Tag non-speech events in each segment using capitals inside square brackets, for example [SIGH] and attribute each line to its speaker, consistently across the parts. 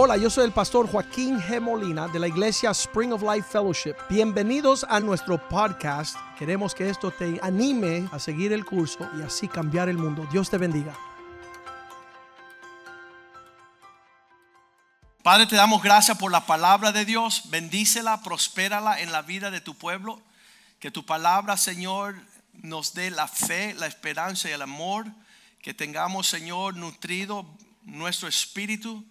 Speaker 1: Hola, yo soy el pastor Joaquín G. Molina de la iglesia Spring of Life Fellowship. Bienvenidos a nuestro podcast. Queremos que esto te anime a seguir el curso y así cambiar el mundo. Dios te bendiga.
Speaker 2: Padre, te damos gracias por la palabra de Dios. Bendícela, prospérala en la vida de tu pueblo. Que tu palabra, Señor, nos dé la fe, la esperanza y el amor. Que tengamos, Señor, nutrido nuestro espíritu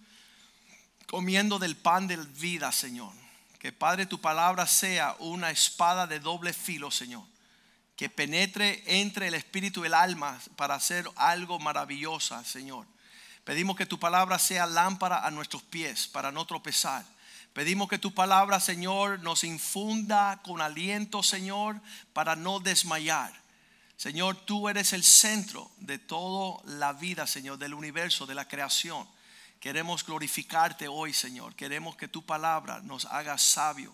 Speaker 2: comiendo del pan de vida, Señor. Que Padre, tu palabra sea una espada de doble filo, Señor. Que penetre entre el espíritu y el alma para hacer algo maravilloso, Señor. Pedimos que tu palabra sea lámpara a nuestros pies para no tropezar. Pedimos que tu palabra, Señor, nos infunda con aliento, Señor, para no desmayar. Señor, tú eres el centro de toda la vida, Señor, del universo, de la creación. Queremos glorificarte hoy, Señor. Queremos que tu palabra nos haga sabio,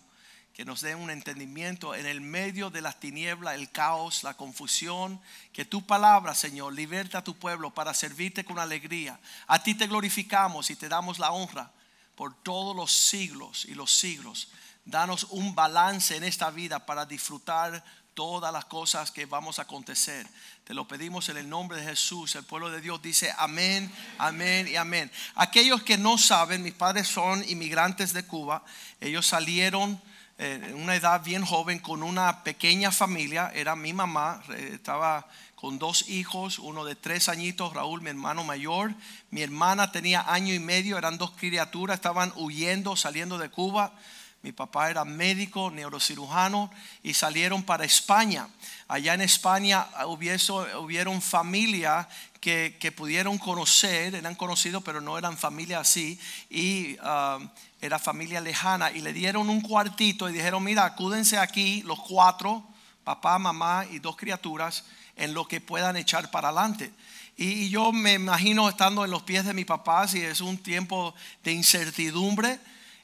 Speaker 2: que nos dé un entendimiento en el medio de las tinieblas, el caos, la confusión. Que tu palabra, Señor, liberta a tu pueblo para servirte con alegría. A ti te glorificamos y te damos la honra por todos los siglos y los siglos. Danos un balance en esta vida para disfrutar todas las cosas que vamos a acontecer. Te lo pedimos en el nombre de Jesús. El pueblo de Dios dice amén, amén y amén. Aquellos que no saben, mis padres son inmigrantes de Cuba. Ellos salieron eh, en una edad bien joven con una pequeña familia. Era mi mamá, eh, estaba con dos hijos, uno de tres añitos, Raúl, mi hermano mayor. Mi hermana tenía año y medio, eran dos criaturas, estaban huyendo, saliendo de Cuba. Mi papá era médico, neurocirujano y salieron para España. Allá en España hubieron familia que, pudieron conocer, eran conocidos pero no eran familia así y um, era familia lejana y le dieron un cuartito y dijeron, mira, acúdense aquí los cuatro, papá, mamá y dos criaturas, en lo que puedan echar para adelante. Y yo me imagino estando en los pies de mi papá, si es un tiempo de incertidumbre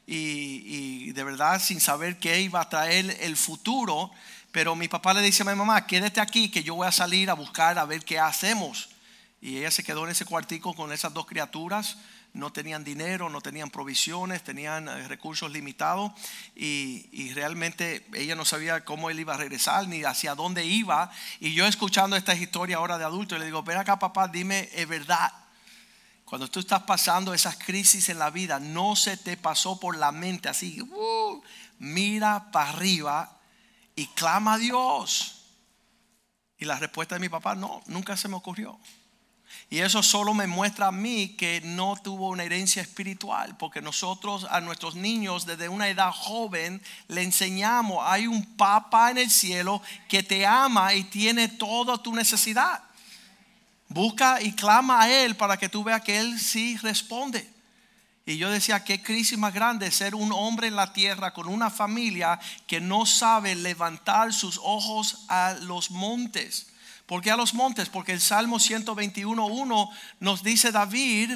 Speaker 2: y, de verdad sin saber qué iba a traer el futuro. Pero mi papá le dice a mi mamá, quédate aquí que yo voy a salir a buscar a ver qué hacemos. Y ella se quedó en ese cuartico con esas dos criaturas. No tenían dinero, no tenían provisiones, tenían eh, recursos limitados y, y, realmente ella no sabía cómo él iba a regresar ni hacia dónde iba. Y yo escuchando esta historia ahora de adulto, le digo, ven acá papá, dime, es verdad, cuando tú estás pasando esas crisis en la vida, no se te pasó por la mente así, uh, mira para arriba y clama a Dios. Y la respuesta de mi papá, no, nunca se me ocurrió. Y eso solo me muestra a mí que no tuvo una herencia espiritual, porque nosotros a nuestros niños desde una edad joven le enseñamos, hay un papá en el cielo que te ama y tiene toda tu necesidad. Busca y clama a Él para que tú veas que Él sí responde. Y yo decía, qué crisis más grande ser un hombre en la tierra con una familia que no sabe levantar sus ojos a los montes. ¿Por qué a los montes? Porque el Salmo 121.1 nos dice David,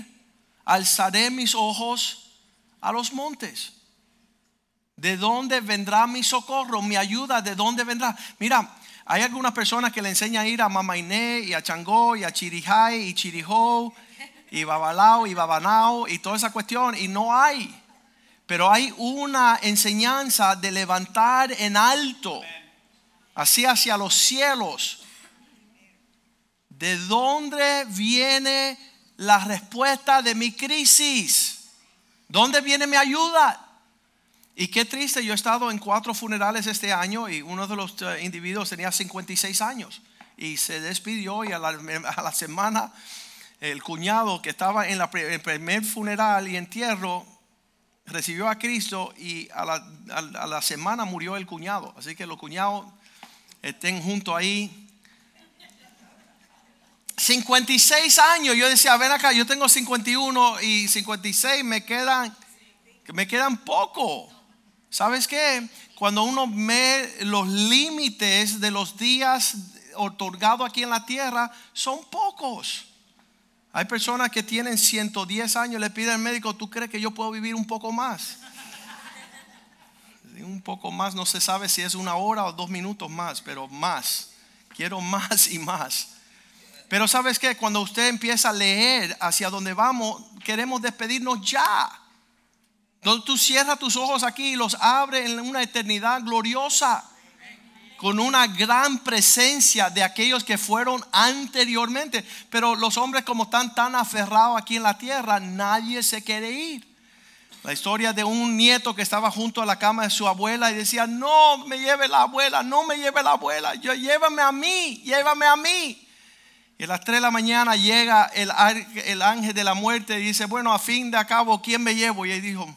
Speaker 2: alzaré mis ojos a los montes. ¿De dónde vendrá mi socorro? Mi ayuda, ¿de dónde vendrá? Mira, hay algunas personas que le enseñan a ir a Mamainé y a Changó y a Chirijay y Chirijó y Babalao y Babanao y toda esa cuestión y no hay. Pero hay una enseñanza de levantar en alto, así hacia los cielos. ¿De dónde viene la respuesta de mi crisis? ¿Dónde viene mi ayuda? Y qué triste, yo he estado en cuatro funerales este año y uno de los eh, individuos tenía 56 años y se despidió y a la, semana el cuñado que estaba en el primer funeral y entierro recibió a Cristo y a la, a la semana murió el cuñado. Así que los cuñados estén juntos ahí. 56 años, yo decía, ven acá, yo tengo 51 y 56 me quedan, me quedan poco. ¿Sabes qué? Cuando uno ve los límites de los días otorgados aquí en la tierra, son pocos. Hay personas que tienen 110 años, le piden al médico, ¿tú crees que yo puedo vivir un poco más? Un poco más, no se sabe si es una hora o dos minutos más, pero más. Quiero más y más. Pero sabes que cuando usted empieza a leer hacia dónde vamos, queremos despedirnos ya. Donde tú cierras tus ojos aquí y los abres en una eternidad gloriosa. Con una gran presencia de aquellos que fueron anteriormente. Pero los hombres como están tan aferrados aquí en la tierra, nadie se quiere ir. La historia de un nieto que estaba junto a la cama de su abuela y decía, no me lleve la abuela, no me lleve la abuela, yo llévame a mí, llévame a mí. Y a las 3 de la mañana llega el, el ángel de la muerte y dice, bueno, a fin de acabo, ¿quién me llevo? Y él dijo,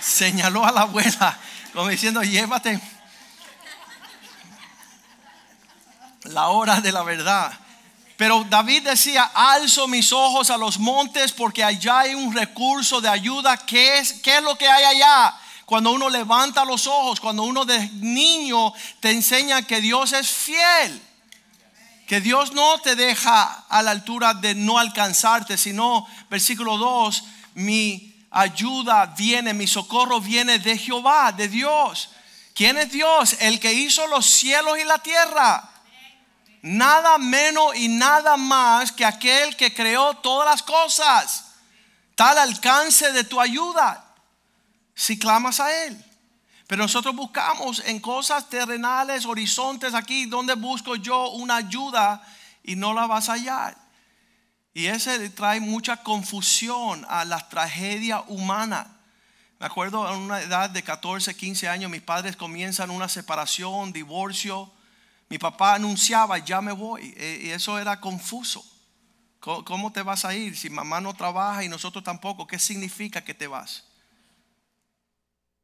Speaker 2: señaló a la abuela, como diciendo, llévate la hora de la verdad. Pero David decía, alzo mis ojos a los montes porque allá hay un recurso de ayuda. ¿Qué es, qué es lo que hay allá? Cuando uno levanta los ojos, cuando uno de niño te enseña que Dios es fiel. Que Dios no te deja a la altura de no alcanzarte, sino, versículo 2, mi ayuda viene, mi socorro viene de Jehová, de Dios. ¿Quién es Dios? El que hizo los cielos y la tierra. Nada menos y nada más que aquel que creó todas las cosas. Tal alcance de tu ayuda si clamas a Él. Pero nosotros buscamos en cosas terrenales, horizontes aquí, donde busco yo una ayuda y no la vas a hallar. Y ese trae mucha confusión a la tragedia humana. Me acuerdo a una edad de 14, 15 años, mis padres comienzan una separación, divorcio. Mi papá anunciaba, ya me voy. E, y eso era confuso. ¿Cómo te vas a ir si mamá no trabaja y nosotros tampoco? ¿Qué significa que te vas?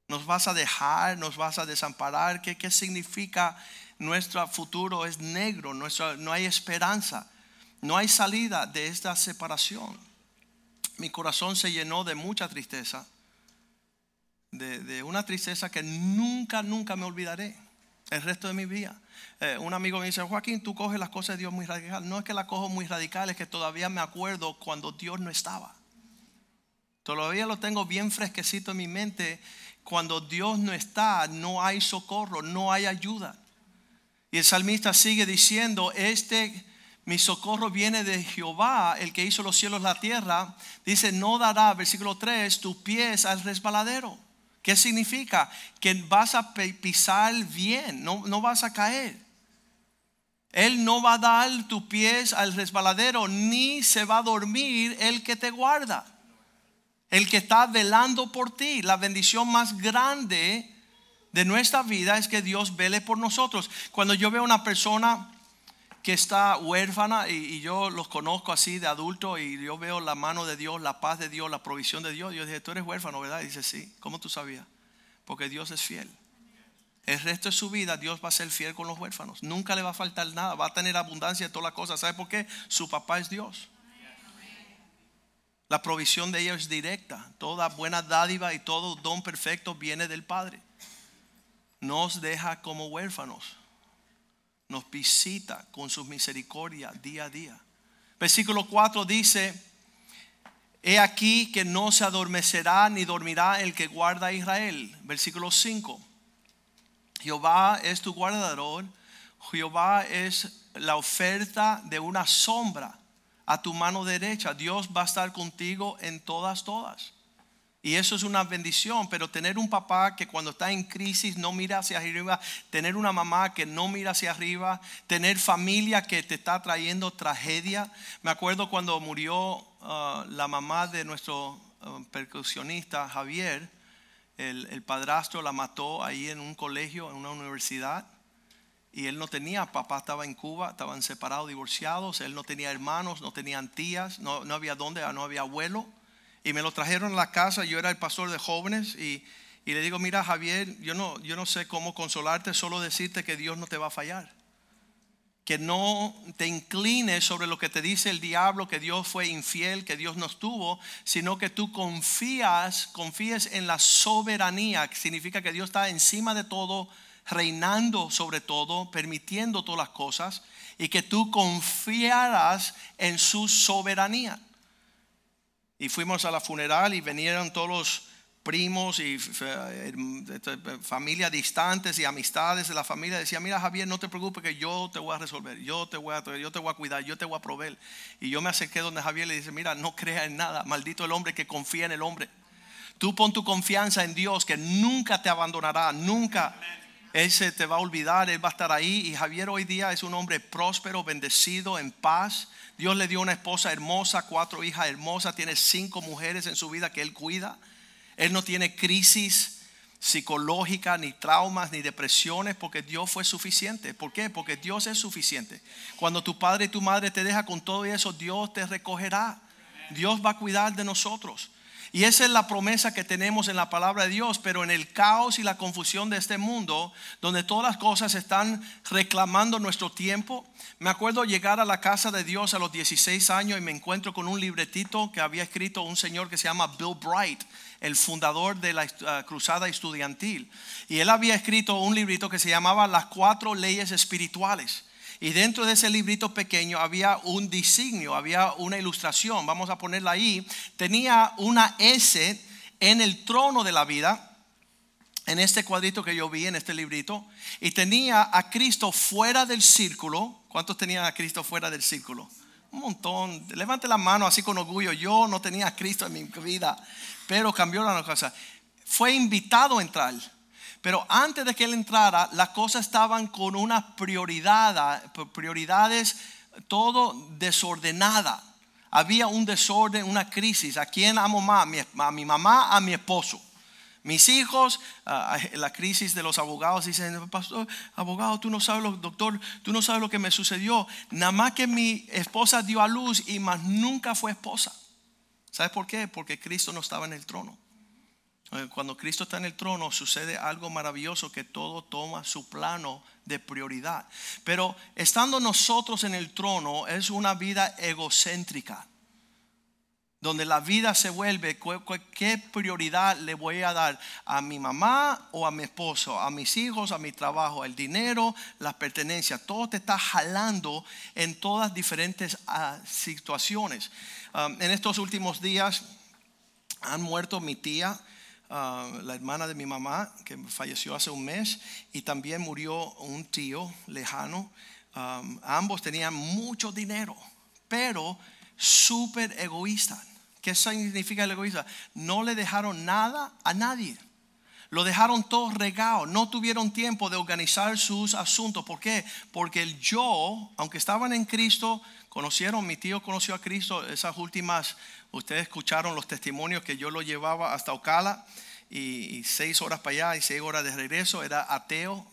Speaker 2: Nos vas a dejar, nos vas a desamparar. ¿Qué, qué significa nuestro futuro es negro? no hay esperanza. No hay salida de esta separación. Mi corazón se llenó de mucha tristeza. De, una tristeza que nunca, nunca me olvidaré el resto de mi vida. Eh, un amigo me dice, Joaquín, tú coges las cosas de Dios muy radical. No es que las cojo muy radical, es que todavía me acuerdo cuando Dios no estaba. Todavía lo tengo bien fresquecito en mi mente cuando Dios no está, no hay socorro, no hay ayuda. Y el salmista sigue diciendo, este mi socorro viene de Jehová, el que hizo los cielos y la tierra. Dice, no dará, versículo 3, tus pies al resbaladero. ¿Qué significa? Que vas a pisar bien, no, no vas a caer. Él no va a dar tus pies al resbaladero, ni se va a dormir el que te guarda el que está velando por ti. La bendición más grande de nuestra vida es que Dios vele por nosotros. Cuando yo veo una persona que está huérfana y, yo los conozco así de adulto y yo veo la mano de Dios, la paz de Dios, la provisión de Dios, yo dije, tú eres huérfano, ¿verdad? Y dice, sí, ¿cómo tú sabías? Porque Dios es fiel. El resto de su vida Dios va a ser fiel con los huérfanos. Nunca le va a faltar nada, va a tener abundancia de todas las cosas. ¿Sabe por qué? Su papá es Dios. La provisión de ellos es directa. Toda buena dádiva y todo don perfecto viene del Padre. Nos deja como huérfanos. Nos visita con su misericordia día a día. Versículo 4 dice, He aquí que no se adormecerá ni dormirá el que guarda a Israel. Versículo 5. Jehová es tu guardador. Jehová es la oferta de una sombra a tu mano derecha. Dios va a estar contigo en todas, todas. Y eso es una bendición, pero tener un papá que cuando está en crisis no mira hacia arriba, tener una mamá que no mira hacia arriba, tener familia que te está trayendo tragedia. Me acuerdo cuando murió uh, la mamá de nuestro uh, percusionista Javier, el padrastro la mató ahí en un colegio, en una universidad y él no tenía, papá estaba en Cuba, estaban separados, divorciados, él no tenía hermanos, no tenían tías, no, no había dónde, no había abuelo. Y me lo trajeron a la casa, yo era el pastor de jóvenes y, y le digo, mira Javier, yo no, yo no sé cómo consolarte, solo decirte que Dios no te va a fallar. Que no te inclines sobre lo que te dice el diablo, que Dios fue infiel, que Dios no estuvo, sino que tú confías, confíes en la soberanía, que significa que Dios está encima de todo, reinando sobre todo, permitiendo todas las cosas, y que tú confiaras en su soberanía. Y fuimos a la funeral y vinieron todos los primos y familias distantes y amistades de la familia. Decía, mira Javier, no te preocupes que yo te voy a resolver, yo te voy a, yo te voy a cuidar, yo te voy a proveer. Y yo me acerqué donde Javier le dice, mira, no crea en nada, maldito el hombre que confía en el hombre. Tú pon tu confianza en Dios que nunca te abandonará, nunca Él se te va a olvidar, Él va a estar ahí. Y Javier hoy día es un hombre próspero, bendecido, en paz. Dios le dio una esposa hermosa, cuatro hijas hermosas, tiene cinco mujeres en su vida que Él cuida. Él no tiene crisis psicológica, ni traumas, ni depresiones, porque Dios fue suficiente. ¿Por qué? Porque Dios es suficiente. Cuando tu padre y tu madre te deja con todo eso, Dios te recogerá. Dios va a cuidar de nosotros. Y esa es la promesa que tenemos en la palabra de Dios, pero en el caos y la confusión de este mundo, donde todas las cosas están reclamando nuestro tiempo. Me acuerdo llegar a la casa de Dios a los 16 años y me encuentro con un libretito que había escrito un señor que se llama Bill Bright, el fundador de la uh, Cruzada Estudiantil. Y él había escrito un librito que se llamaba Las cuatro leyes espirituales. Y dentro de ese librito pequeño había un designio, había una ilustración, vamos a ponerla ahí. Tenía una S en el trono de la vida, en este cuadrito que yo vi en este librito, y tenía a Cristo fuera del círculo. ¿Cuántos tenían a Cristo fuera del círculo? Un montón. Levante la mano así con orgullo. Yo no tenía a Cristo en mi vida, pero cambió la cosa. Fue invitado a entrar. Pero antes de que él entrara, las cosas estaban con unas prioridad, prioridades todo desordenada. Había un desorden, una crisis. ¿A quién amo más? A mi mamá, a mi esposo. Mis hijos, la crisis de los abogados, dicen, pastor, abogado, tú no sabes lo, doctor, tú no sabes lo que me sucedió. Nada más que mi esposa dio a luz y más nunca fue esposa. ¿Sabes por qué? Porque Cristo no estaba en el trono. Eh, cuando Cristo está en el trono sucede algo maravilloso que todo toma su plano de prioridad. Pero estando nosotros en el trono es una vida egocéntrica, donde la vida se vuelve, ¿qué prioridad le voy a dar a mi mamá o a mi esposo, a mis hijos, a mi trabajo, el dinero, las pertenencias? Todo te está jalando en todas diferentes ah, situaciones. Ah, en estos últimos días han muerto mi tía la hermana de mi mamá, que falleció hace un mes, y también murió un tío lejano. ambos tenían mucho dinero, pero súper egoísta. ¿Qué significa el egoísta? No le dejaron nada a nadie. Lo dejaron todo regado. No tuvieron tiempo de organizar sus asuntos. ¿Por qué? Porque el yo, aunque estaban en Cristo, conocieron, mi tío conoció a Cristo esas últimas, ustedes escucharon los testimonios que yo lo llevaba hasta Ocala y, seis horas para allá y seis horas de regreso. Era ateo,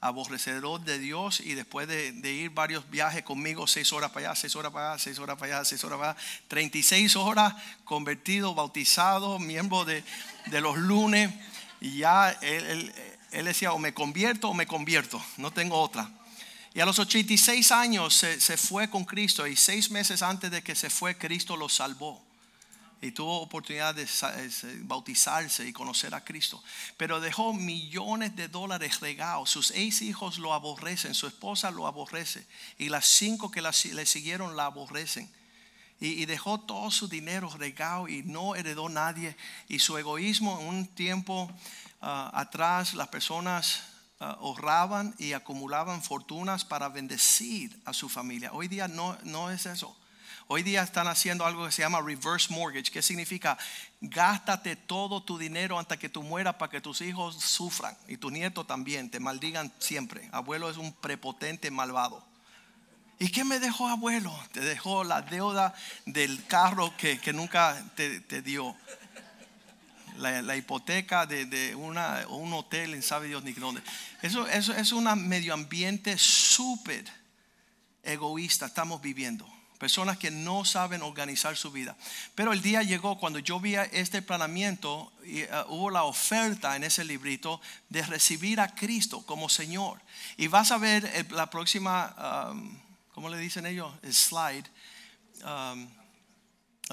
Speaker 2: aborrecedor de Dios y después de, ir varios viajes conmigo, seis horas para allá, seis horas para allá, seis horas para allá, seis horas para allá, 36 horas convertido, bautizado, miembro de, los lunes y ya él, decía o me convierto o me convierto, no tengo otra. Y a los 86 años se, se fue con Cristo y seis meses antes de que se fue, Cristo lo salvó y tuvo oportunidad de bautizarse y conocer a Cristo. Pero dejó millones de dólares regados. Sus seis hijos lo aborrecen, su esposa lo aborrece y las cinco que le siguieron la aborrecen. Y, dejó todo su dinero regado y no heredó nadie. Y su egoísmo un tiempo ah, atrás las personas ahorraban y acumulaban fortunas para bendecir a su familia. Hoy día no, no es eso. Hoy día están haciendo algo que se llama reverse mortgage, que significa gástate todo tu dinero hasta que tú mueras para que tus hijos sufran y tus nietos también, te maldigan siempre. Abuelo es un prepotente malvado. ¿Y qué me dejó abuelo? Te dejó la deuda del carro que, nunca te, dio. La, hipoteca de, una, un hotel en sabe Dios ni dónde. Eso, eso es un medio ambiente súper egoísta estamos viviendo. Personas que no saben organizar su vida. Pero el día llegó cuando yo vi este planeamiento y uh, hubo la oferta en ese librito de recibir a Cristo como Señor. Y vas a ver la próxima, um, ¿cómo le dicen ellos? El slide. Um,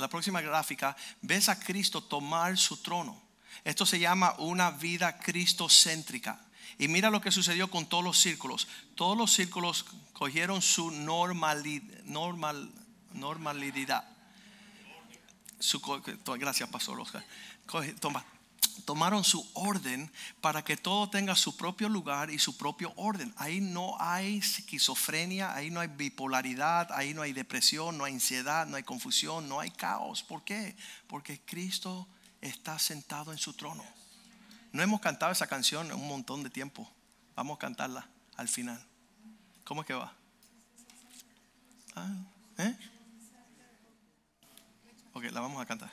Speaker 2: la próxima gráfica, ves a Cristo tomar su trono. Esto se llama una vida cristocéntrica. Y mira lo que sucedió con todos los círculos. Todos los círculos cogieron su normalidad. Normal, normalidad. Gracias, Pastor Oscar. Toma, tomaron su orden para que todo tenga su propio lugar y su propio orden. Ahí no hay esquizofrenia, ahí no hay bipolaridad, ahí no hay depresión, no hay ansiedad, no hay confusión, no hay caos. ¿Por qué? Porque Cristo está sentado en su trono. No hemos cantado esa canción en un montón de tiempo. Vamos a cantarla al final. ¿Cómo es que va? Ah, ¿eh? Ok, la vamos a cantar.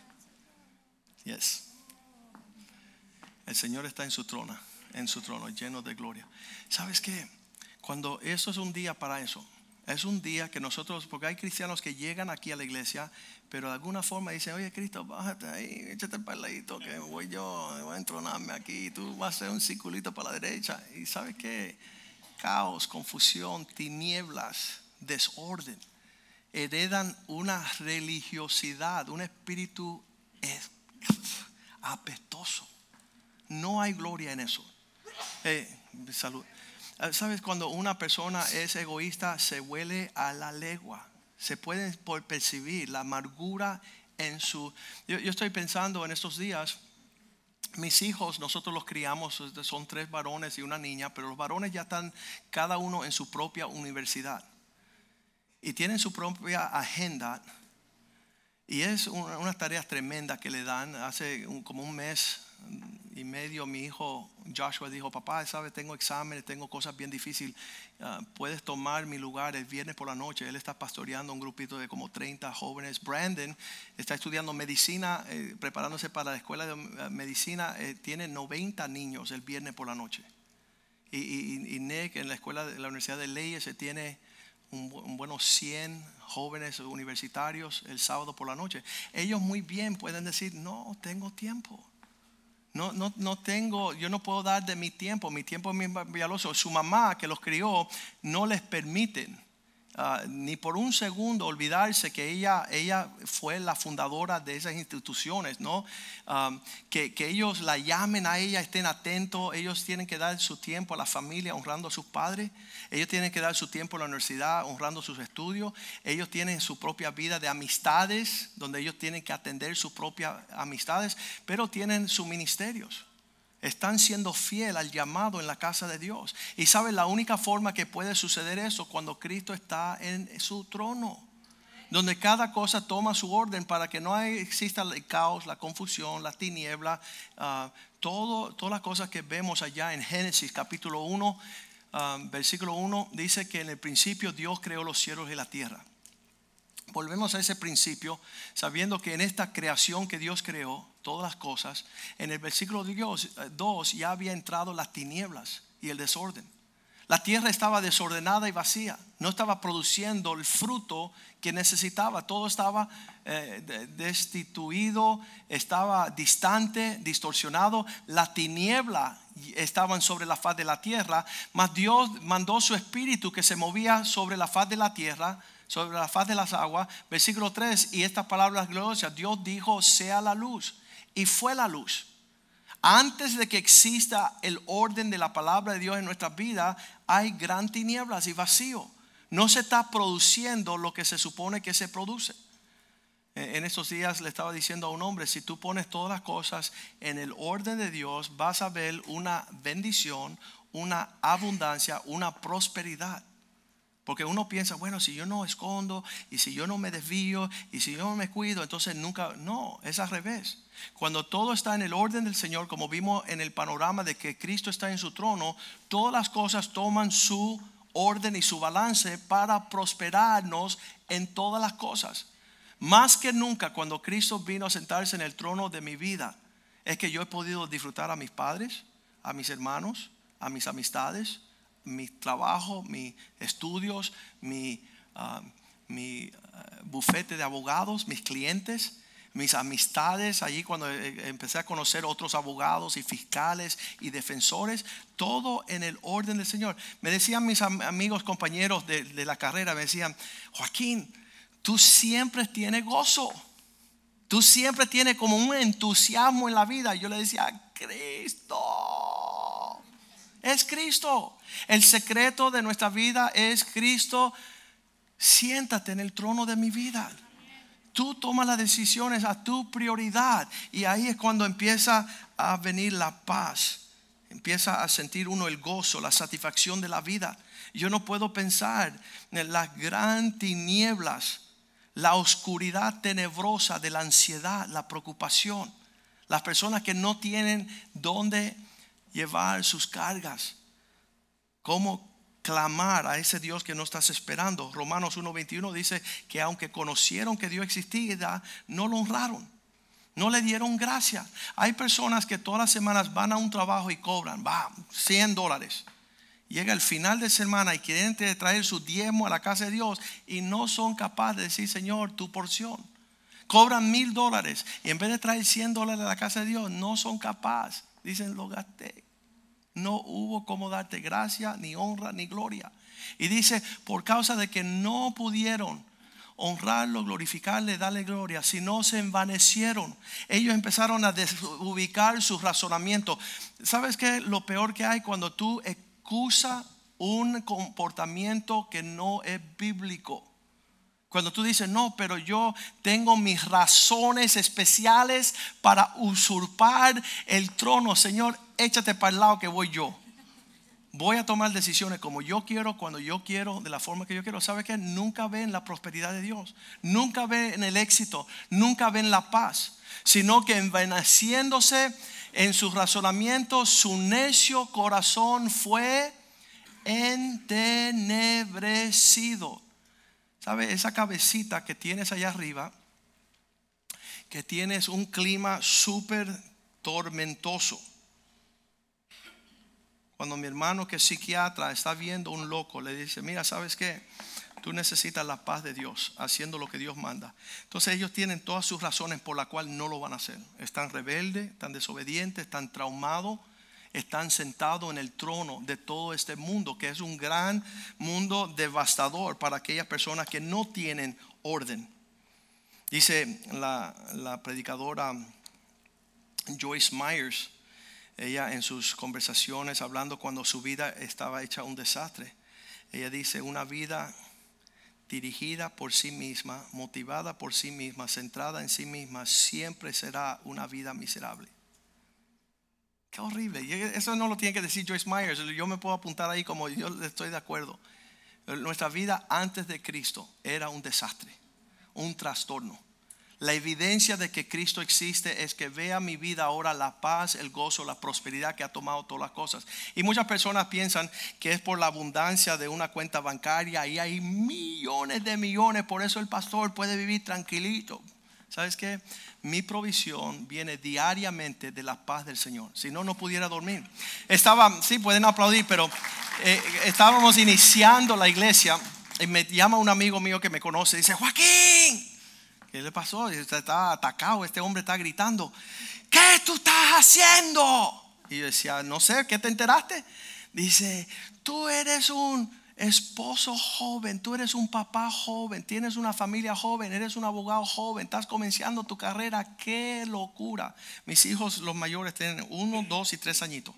Speaker 2: Yes. El Señor está en su trono, en su trono, lleno de gloria. ¿Sabes qué? Cuando eso es un día para eso, es un día que nosotros, porque hay cristianos que llegan aquí a la iglesia, pero de alguna forma dicen, oye Cristo, bájate ahí, échate el paladito que voy yo, voy a entronarme aquí, tú vas a hacer un circulito para la derecha. Y sabes qué? Caos, confusión, tinieblas, desorden, heredan una religiosidad, un espíritu apestoso. No hay gloria en eso. Eh, salud. Ah, ¿Sabes? Cuando una persona es egoísta, se huele a la legua. Se puede percibir la amargura en su... Yo, estoy pensando en estos días, mis hijos, nosotros los criamos, son tres varones y una niña, pero los varones ya están cada uno en su propia universidad. Y tienen su propia agenda. Y es una, unas tareas tremendas que le dan. Hace como un mes y medio mi hijo Joshua dijo, papá, sabes, tengo exámenes, tengo cosas bien difíciles, ah, puedes tomar mi lugar el viernes por la noche. Él está pastoreando un grupito de como 30 jóvenes. Brandon está estudiando medicina, eh, preparándose para la escuela de ah, medicina, eh, tiene 90 niños el viernes por la noche. Y, Nick en la escuela de la Universidad de Leyes se tiene un, un, buenos 100 jóvenes universitarios el sábado por la noche. Ellos muy bien pueden decir, no tengo tiempo. No, no, no tengo, yo no puedo dar de mi tiempo, mi tiempo es muy Su mamá que los crió no les permiten Ah, ni por un segundo olvidarse que ella, ella fue la fundadora de esas instituciones, ¿no? Ah, que, que, ellos la llamen a ella, estén atentos, ellos tienen que dar su tiempo a la familia honrando a sus padres, ellos tienen que dar su tiempo a la universidad honrando sus estudios, ellos tienen su propia vida de amistades, donde ellos tienen que atender sus propias amistades, pero tienen sus ministerios están siendo fiel al llamado en la casa de Dios. Y saben, la única forma que puede suceder eso cuando Cristo está en su trono, donde cada cosa toma su orden para que no exista el caos, la confusión, la tiniebla, uh, todo, todas las cosas que vemos allá en Génesis capítulo 1, ah, versículo 1, dice que en el principio Dios creó los cielos y la tierra. Volvemos a ese principio, sabiendo que en esta creación que Dios creó, todas las cosas, en el versículo 2 ya había entrado las tinieblas y el desorden. La tierra estaba desordenada y vacía, no estaba produciendo el fruto que necesitaba, todo estaba eh, destituido, estaba distante, distorsionado, la tiniebla estaban sobre la faz de la tierra, mas Dios mandó su espíritu que se movía sobre la faz de la tierra sobre la faz de las aguas. Versículo 3, y estas palabras gloriosas, Dios dijo, sea la luz. Y fue la luz. Antes de que exista el orden de la palabra de Dios en nuestra vida, hay gran tinieblas y vacío. No se está produciendo lo que se supone que se produce. En estos días le estaba diciendo a un hombre, si tú pones todas las cosas en el orden de Dios, vas a ver una bendición, una abundancia, una prosperidad. Porque uno piensa, bueno, si yo no escondo y si yo no me desvío y si yo no me cuido, entonces nunca, no, es al revés. Cuando todo está en el orden del Señor, como vimos en el panorama de que Cristo está en su trono, todas las cosas toman su orden y su balance para prosperarnos en todas las cosas. Más que nunca, cuando Cristo vino a sentarse en el trono de mi vida, es que yo he podido disfrutar a mis padres, a mis hermanos, a mis amistades, mi trabajo, mis estudios, mi, ah, ah, bufete de abogados, mis clientes, mis amistades, allí cuando eh, eh, empecé a conocer otros abogados y fiscales y defensores, todo en el orden del Señor. Me decían mis amigos, compañeros de, de la carrera, me decían, Joaquín, tú siempre tienes gozo. Tú siempre tienes como un entusiasmo en la vida. Yo le decía, Cristo. Es Cristo. El secreto de nuestra vida es Cristo. Siéntate en el trono de mi vida. Tú tomas las decisiones a tu prioridad. Y ahí es cuando empieza a venir la paz. Empieza a sentir uno el gozo, la satisfacción de la vida. Yo no puedo pensar en las gran tinieblas, la oscuridad tenebrosa de la ansiedad, la preocupación, Las personas que no tienen dónde llevar sus cargas. ¿Cómo clamar a ese Dios que no estás esperando? Romanos 1.21 dice que aunque conocieron que Dios existía, no lo honraron. No le dieron gracia. Hay personas que todas las semanas van a un trabajo y cobran, va, 100 dólares. Llega el final de semana y quieren traer su diezmo a la casa de Dios y no son capaces de decir, Señor, tu porción. Cobran mil dólares y en vez de traer 100 dólares a la casa de Dios, no son capaces. Dicen, lo gasté. No hubo como darte gracia, ni honra, ni gloria. Y dice, por causa de que no pudieron honrarlo, glorificarle, darle gloria, si no se envanecieron. Ellos empezaron a desubicar su razonamiento. ¿Sabes qué? Lo peor que hay cuando tú excusas un comportamiento que no es bíblico. Cuando tú dices, no, pero yo tengo mis razones especiales para usurpar el trono, Señor, échate para el lado que voy yo voy a tomar decisiones como yo quiero, cuando yo quiero, de la forma que yo quiero. ¿Sabe qué? Nunca ven la prosperidad de Dios, nunca ven el éxito, nunca ven la paz, sino que envaneciéndose en sus razonamientos, su necio corazón fue entenebrecido. ¿Sabe? Esa cabecita que tienes allá arriba, que tienes un clima súper tormentoso cuando mi hermano que es psiquiatra está viendo un loco, le dice, mira, ¿sabes qué? Tú necesitas la paz de Dios haciendo lo que Dios manda. Entonces ellos tienen todas sus razones por las cuales no lo van a hacer. Están rebeldes, están desobedientes, están traumados, están sentados en el trono de todo este mundo, que es un gran mundo devastador para aquellas personas que no tienen orden. Dice la, la predicadora Joyce Myers, ella en sus conversaciones, hablando cuando su vida estaba hecha un desastre, ella dice, una vida dirigida por sí misma, motivada por sí misma, centrada en sí misma, siempre será una vida miserable. Qué horrible. Eso no lo tiene que decir Joyce Myers. Yo me puedo apuntar ahí como yo estoy de acuerdo. Nuestra vida antes de Cristo era un desastre, un trastorno. La evidencia de que Cristo existe es que vea mi vida ahora la paz, el gozo, la prosperidad que ha tomado todas las cosas. Y muchas personas piensan que es por la abundancia de una cuenta bancaria y hay millones de millones, por eso el pastor puede vivir tranquilito. ¿Sabes qué? Mi provisión viene diariamente de la paz del Señor. Si no, no pudiera dormir. Estaba, sí, pueden aplaudir, pero eh, estábamos iniciando la iglesia y me llama un amigo mío que me conoce dice, Joaquín, ¿Qué le pasó? Está atacado, este hombre está gritando. ¿Qué tú estás haciendo? Y yo decía, no sé, ¿qué te enteraste? Dice, tú eres un esposo joven, tú eres un papá joven, tienes una familia joven, eres un abogado joven, estás comenzando tu carrera, qué locura. Mis hijos, los mayores, tienen uno, dos y tres añitos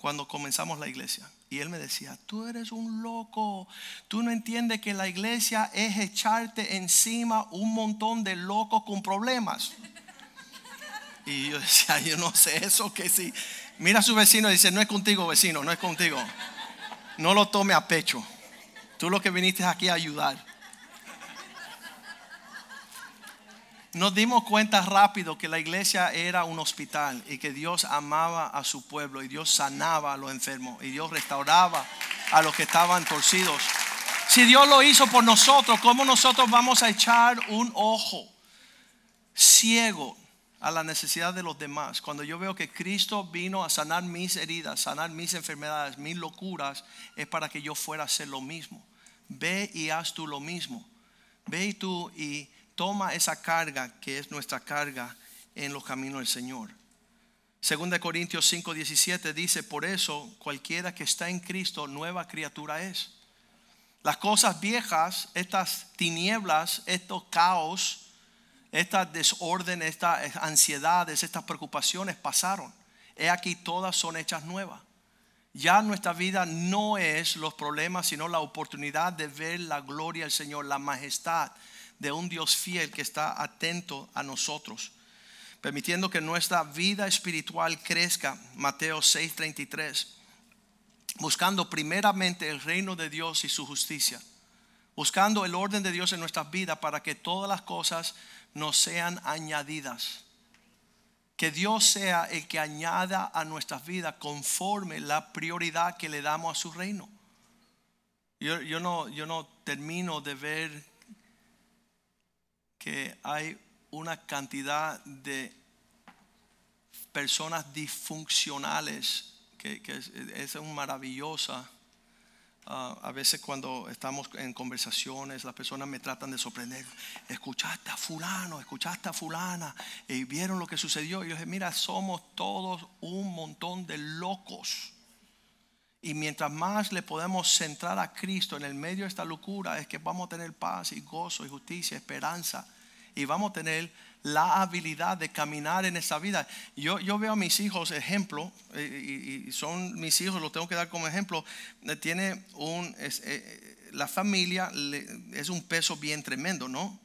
Speaker 2: cuando comenzamos la iglesia. Y él me decía, tú eres un loco, tú no entiendes que la iglesia es echarte encima un montón de locos con problemas. Y yo decía, yo no sé eso que sí. Mira a su vecino y dice, no es contigo vecino, no es contigo. No lo tome a pecho. Tú lo que viniste aquí a ayudar. Nos dimos cuenta rápido que la iglesia era un hospital y que Dios amaba a su pueblo y Dios sanaba a los enfermos y Dios restauraba a los que estaban torcidos. Si Dios lo hizo por nosotros, ¿cómo nosotros vamos a echar un ojo ciego a la necesidad de los demás? Cuando yo veo que Cristo vino a sanar mis heridas, sanar mis enfermedades, mis locuras, es para que yo fuera a hacer lo mismo. Ve y haz tú lo mismo. Ve y tú y toma esa carga que es nuestra carga en los caminos del Señor. Segunda de Corintios 5, 17 dice, por eso cualquiera que está en Cristo, nueva criatura es. Las cosas viejas, estas tinieblas, estos caos, estas desórdenes, estas ansiedades, estas preocupaciones pasaron. He aquí todas son hechas nuevas. Ya nuestra vida no es los problemas, sino la oportunidad de ver la gloria del Señor, la majestad de un Dios fiel que está atento a nosotros, permitiendo que nuestra vida espiritual crezca. Mateo 6:33, buscando primeramente el reino de Dios y su justicia, buscando el orden de Dios en nuestras vidas para que todas las cosas nos sean añadidas. Que Dios sea el que añada a nuestras vidas conforme la prioridad que le damos a su reino. Yo, no, yo no termino de ver que hay una cantidad de personas disfuncionales que, es, es maravillosa. Ah, a veces cuando estamos en conversaciones, las personas me tratan de sorprender. Escuchaste a fulano, escuchaste a fulana, y vieron lo que sucedió. Y yo dije, mira, somos todos un montón de locos. Y mientras más le podemos centrar a Cristo en el medio de esta locura, es que vamos a tener paz y gozo y justicia, esperanza. Y vamos a tener la habilidad de caminar en esa vida. Yo, yo veo a mis hijos ejemplo, eh, y, son mis hijos, los tengo que dar como ejemplo. Eh, tiene un, eh, la familia es un peso bien tremendo, ¿no?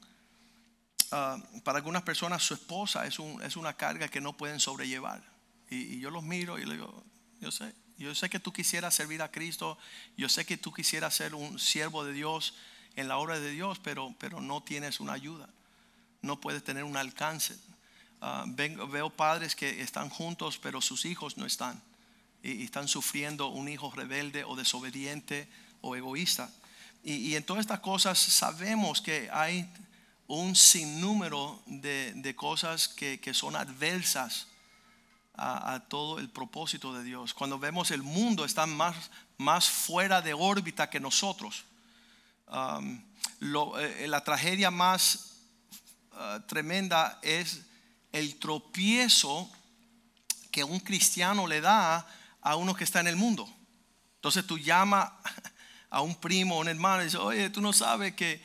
Speaker 2: Ah, para algunas personas su esposa es, un, es, una carga que no pueden sobrellevar. Y, y yo los miro y le digo, yo sé, yo sé que tú quisieras servir a Cristo, yo sé que tú quisieras ser un siervo de Dios en la obra de Dios, pero, pero no tienes una ayuda no puede tener un alcance. Ah, veo padres que están juntos, pero sus hijos no están. Y, están sufriendo un hijo rebelde o desobediente o egoísta. Y, en todas estas cosas sabemos que hay un sinnúmero de, cosas que, son adversas a, todo el propósito de Dios. Cuando vemos el mundo está más, más fuera de órbita que nosotros. Eh, la tragedia más Ah, tremenda es el tropiezo que un cristiano le da a uno que está en el mundo. Entonces tú llamas a un primo, un hermano y dices, oye, tú no sabes que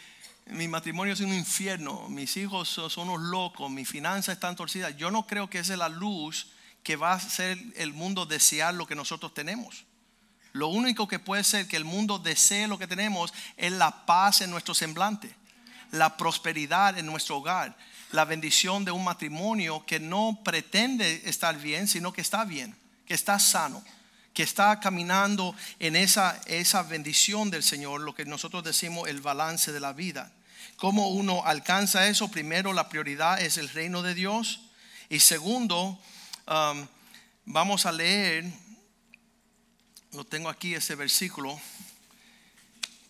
Speaker 2: mi matrimonio es un infierno, mis hijos son unos locos, mi finanzas están torcidas. Yo no creo que esa es la luz que va a hacer el mundo desear lo que nosotros tenemos. Lo único que puede ser que el mundo desee lo que tenemos es la paz en nuestro semblante la prosperidad en nuestro hogar, la bendición de un matrimonio que no pretende estar bien, sino que está bien, que está sano, que está caminando en esa, esa bendición del Señor, lo que nosotros decimos el balance de la vida. ¿Cómo uno alcanza eso? Primero, la prioridad es el reino de Dios. Y segundo, um, vamos a leer, lo tengo aquí ese versículo,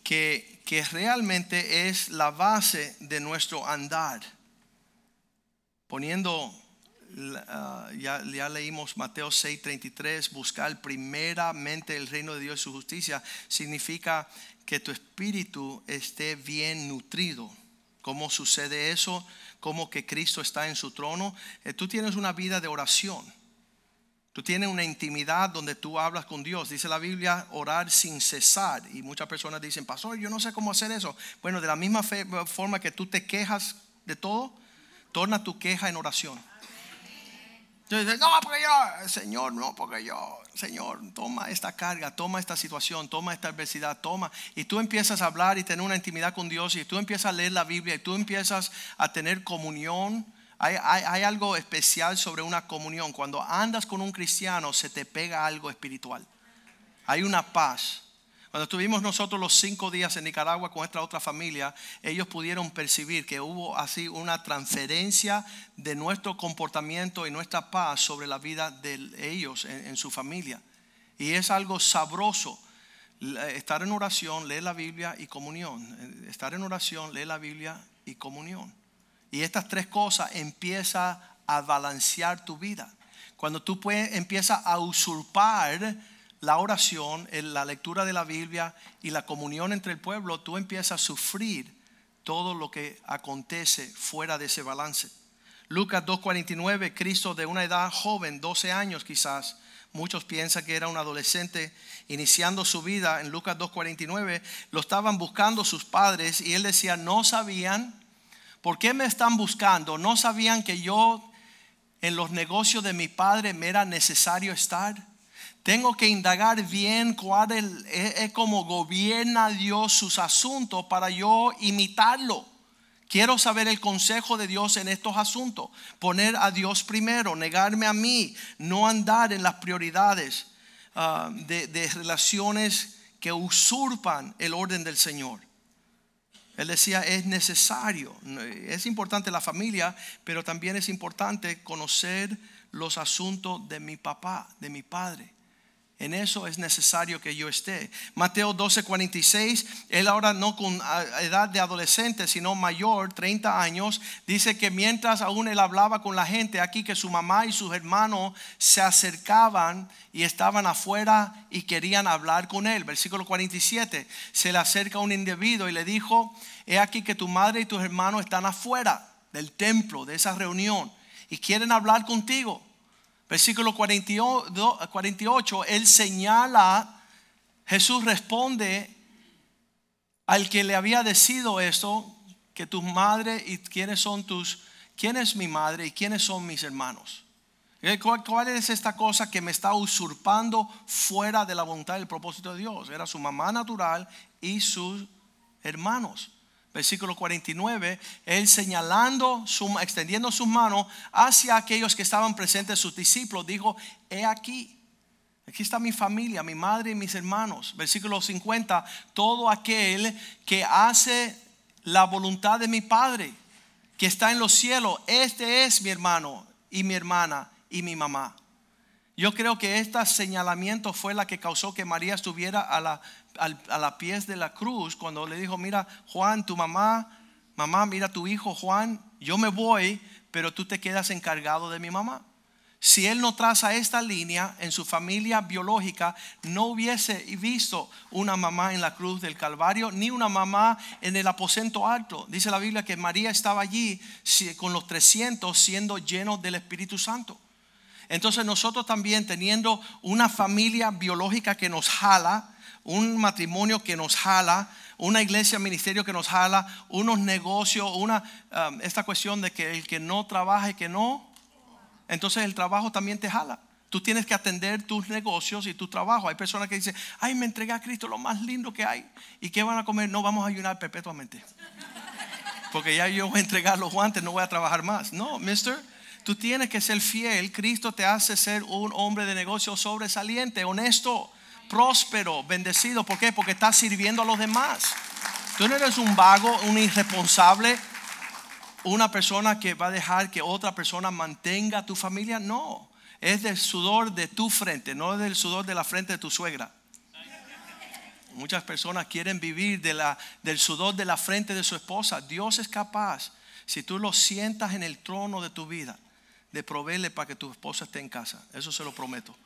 Speaker 2: que que realmente es la base de nuestro andar. Poniendo, ah, ya, ya, leímos Mateo 6:33, buscar primeramente el reino de Dios y su justicia, significa que tu espíritu esté bien nutrido. ¿Cómo sucede eso? ¿Cómo que Cristo está en su trono? Eh, tú tienes una vida de oración Tú tienes una intimidad donde tú hablas con Dios. Dice la Biblia, orar sin cesar. Y muchas personas dicen, pastor, yo no sé cómo hacer eso. Bueno, de la misma forma que tú te quejas de todo, torna tu queja en oración. Entonces, no, porque yo, Señor, no, porque yo, Señor, toma esta carga, toma esta situación, toma esta adversidad, toma. Y tú empiezas a hablar y tener una intimidad con Dios y tú empiezas a leer la Biblia y tú empiezas a tener comunión hay, algo especial sobre una comunión. Cuando andas con un cristiano se te pega algo espiritual. Hay una paz. Cuando estuvimos nosotros los cinco días en Nicaragua con nuestra otra familia, ellos pudieron percibir que hubo así una transferencia de nuestro comportamiento y nuestra paz sobre la vida de ellos en, su familia. Y es algo sabroso. Estar en oración, leer la Biblia y comunión. Estar en oración, leer la Biblia y comunión. Y estas tres cosas empiezan a balancear tu vida. Cuando tú puedes, empiezas a usurpar la oración, la lectura de la Biblia y la comunión entre el pueblo, tú empiezas a sufrir todo lo que acontece fuera de ese balance. Lucas 2.49, Cristo de una edad joven, 12 años quizás, muchos piensan que era un adolescente iniciando su vida, en Lucas 2.49, lo estaban buscando sus padres y él decía, no sabían ¿Por qué me están buscando? ¿No sabían que yo en los negocios de mi padre me era necesario estar? Tengo que indagar bien cuál es, como gobierna Dios sus asuntos para yo imitarlo. Quiero saber el consejo de Dios en estos asuntos. Poner a Dios primero, negarme a mí, no andar en las prioridades ah, de relaciones que usurpan el orden del Señor. Él decía, es necesario, es importante la familia, pero también es importante conocer los asuntos de mi papá, de mi padre. En eso es necesario que yo esté. Mateo 12:46, él ahora no con edad de adolescente, sino mayor, 30 años, dice que mientras aún él hablaba con la gente aquí, que su mamá y sus hermanos se acercaban y estaban afuera y querían hablar con él. Versículo 47, se le acerca un individuo y le dijo, he aquí que tu madre y tus hermanos están afuera del templo, de esa reunión, y quieren hablar contigo. Versículo 48, él señala, Jesús responde al que le había decido esto, que tu madre y quiénes son tus, quién es mi madre y quiénes son mis hermanos. Eh, ¿Cuál, es esta cosa que me está usurpando fuera de la voluntad y el propósito de Dios? Era su mamá natural y sus hermanos versículo 49, él señalando, extendiendo sus manos hacia aquellos que estaban presentes, sus discípulos, dijo, he aquí, aquí está mi familia, mi madre y mis hermanos. Versículo 50, todo aquel que hace la voluntad de mi Padre, que está en los cielos, este es mi hermano y mi hermana y mi mamá. Yo creo que este señalamiento fue la que causó que María estuviera a la a la pies de la cruz cuando le dijo, mira Juan, tu mamá, mamá, mira tu hijo Juan, yo me voy, pero tú te quedas encargado de mi mamá. Si él no traza esta línea en su familia biológica, no hubiese visto una mamá en la cruz del Calvario, ni una mamá en el aposento alto. Dice la Biblia que María estaba allí con los 300 siendo llenos del Espíritu Santo. Entonces nosotros también teniendo una familia biológica que nos jala, un matrimonio que nos jala, una iglesia, ministerio que nos jala, unos negocios, una, um, esta cuestión de que el que no trabaja y que no, entonces el trabajo también te jala. Tú tienes que atender tus negocios y tu trabajo. Hay personas que dicen, ay, me entregué a Cristo, lo más lindo que hay. ¿Y qué van a comer? No, vamos a ayunar perpetuamente. Porque ya yo voy a entregar los guantes, no voy a trabajar más. No, mister, tú tienes que ser fiel. Cristo te hace ser un hombre de negocio sobresaliente, honesto próspero, bendecido. ¿Por qué? Porque estás sirviendo a los demás. Tú no eres un vago, un irresponsable, una persona que va a dejar que otra persona mantenga tu familia. No, es del sudor de tu frente, no del sudor de la frente de tu suegra. Muchas personas quieren vivir del sudor de la frente de su esposa. Dios es capaz, si tú lo sientas en el trono de tu vida, de proveerle para que tu esposa esté en casa. Eso se lo prometo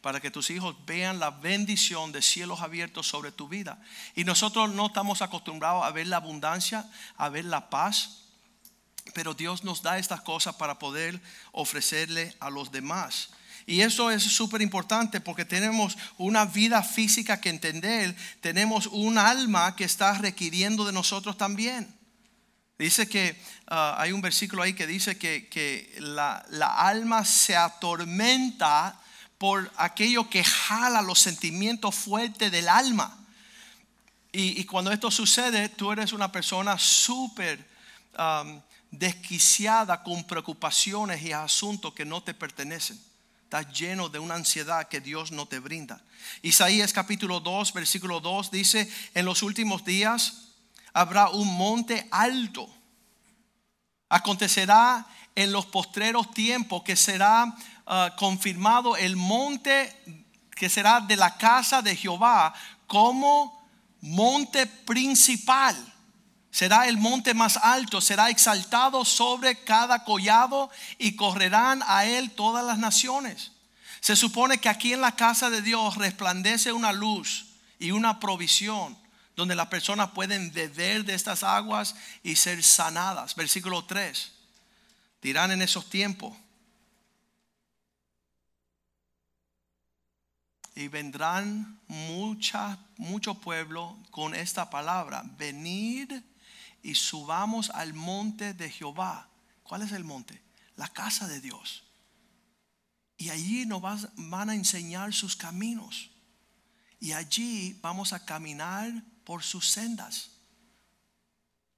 Speaker 2: para que tus hijos vean la bendición de cielos abiertos sobre tu vida. Y nosotros no estamos acostumbrados a ver la abundancia, a ver la paz, pero Dios nos da estas cosas para poder ofrecerle a los demás. Y eso es súper importante porque tenemos una vida física que entender, tenemos un alma que está requiriendo de nosotros también. Dice que ah, hay un versículo ahí que dice que, la, la alma se atormenta por aquello que jala los sentimientos fuertes del alma. Y, cuando esto sucede, tú eres una persona súper um, desquiciada con preocupaciones y asuntos que no te pertenecen. Estás lleno de una ansiedad que Dios no te brinda. Isaías capítulo 2, versículo 2 dice, en los últimos días habrá un monte alto. Acontecerá en los postreros tiempos que será Ah, confirmado el monte que será de la casa de Jehová como monte principal. Será el monte más alto, será exaltado sobre cada collado y correrán a él todas las naciones. Se supone que aquí en la casa de Dios resplandece una luz y una provisión donde las personas pueden beber de estas aguas y ser sanadas. Versículo 3. Dirán en esos tiempos, y vendrán mucha, mucho pueblo con esta palabra, venid y subamos al monte de Jehová. ¿Cuál es el monte? La casa de Dios. Y allí nos van a enseñar sus caminos. Y allí vamos a caminar por sus sendas.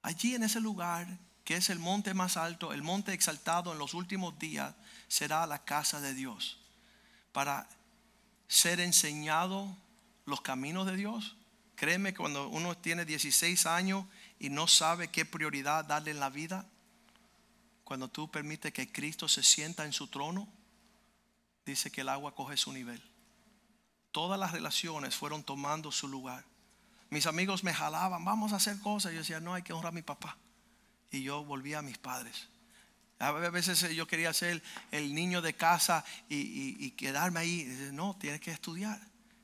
Speaker 2: Allí en ese lugar, que es el monte más alto, el monte exaltado en los últimos días, será la casa de Dios. Para ser enseñado los caminos de Dios. Créeme, cuando uno tiene 16 años y no sabe qué prioridad darle en la vida, cuando tú permites que Cristo se sienta en su trono, dice que el agua coge su nivel. Todas las relaciones fueron tomando su lugar. Mis amigos me jalaban, vamos a hacer cosas. Yo decía, no, hay que honrar a mi papá. Y yo volvía a mis padres. A veces yo quería ser el niño de casa y, quedarme ahí. no, tienes que estudiar.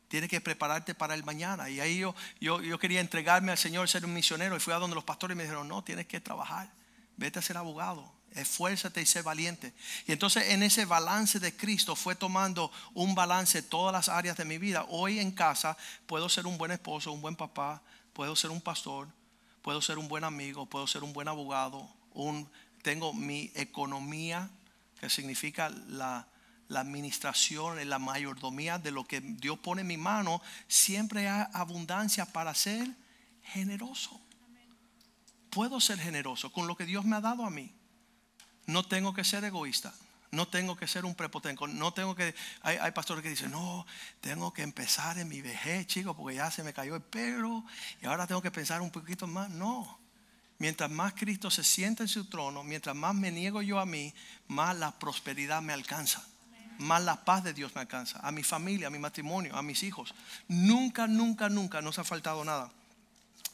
Speaker 2: Tienes que prepararte para el mañana. Y ahí yo, yo, yo quería entregarme al Señor, ser un misionero. Y fui a donde los pastores me dijeron, no, tienes que trabajar. Vete a ser abogado esfuérzate y sé valiente. Y entonces en ese balance de Cristo fue tomando un balance todas las áreas de mi vida. Hoy en casa puedo ser un buen esposo, un buen papá, puedo ser un pastor, puedo ser un buen amigo, puedo ser un buen abogado, un, tengo mi economía, que significa la, la administración, la mayordomía de lo que Dios pone en mi mano, siempre hay abundancia para ser generoso. Puedo ser generoso con lo que Dios me ha dado a mí. No tengo que ser egoísta. No tengo que ser un prepotente. No tengo que. Hay, pastores que dicen, no, tengo que empezar en mi vejez, chicos, porque ya se me cayó el pelo y ahora tengo que pensar un poquito más. No. Mientras más Cristo se sienta en su trono, mientras más me niego yo a mí, más la prosperidad me alcanza. Más la paz de Dios me alcanza. A mi familia, a mi matrimonio, a mis hijos. Nunca, nunca, nunca nos ha faltado nada.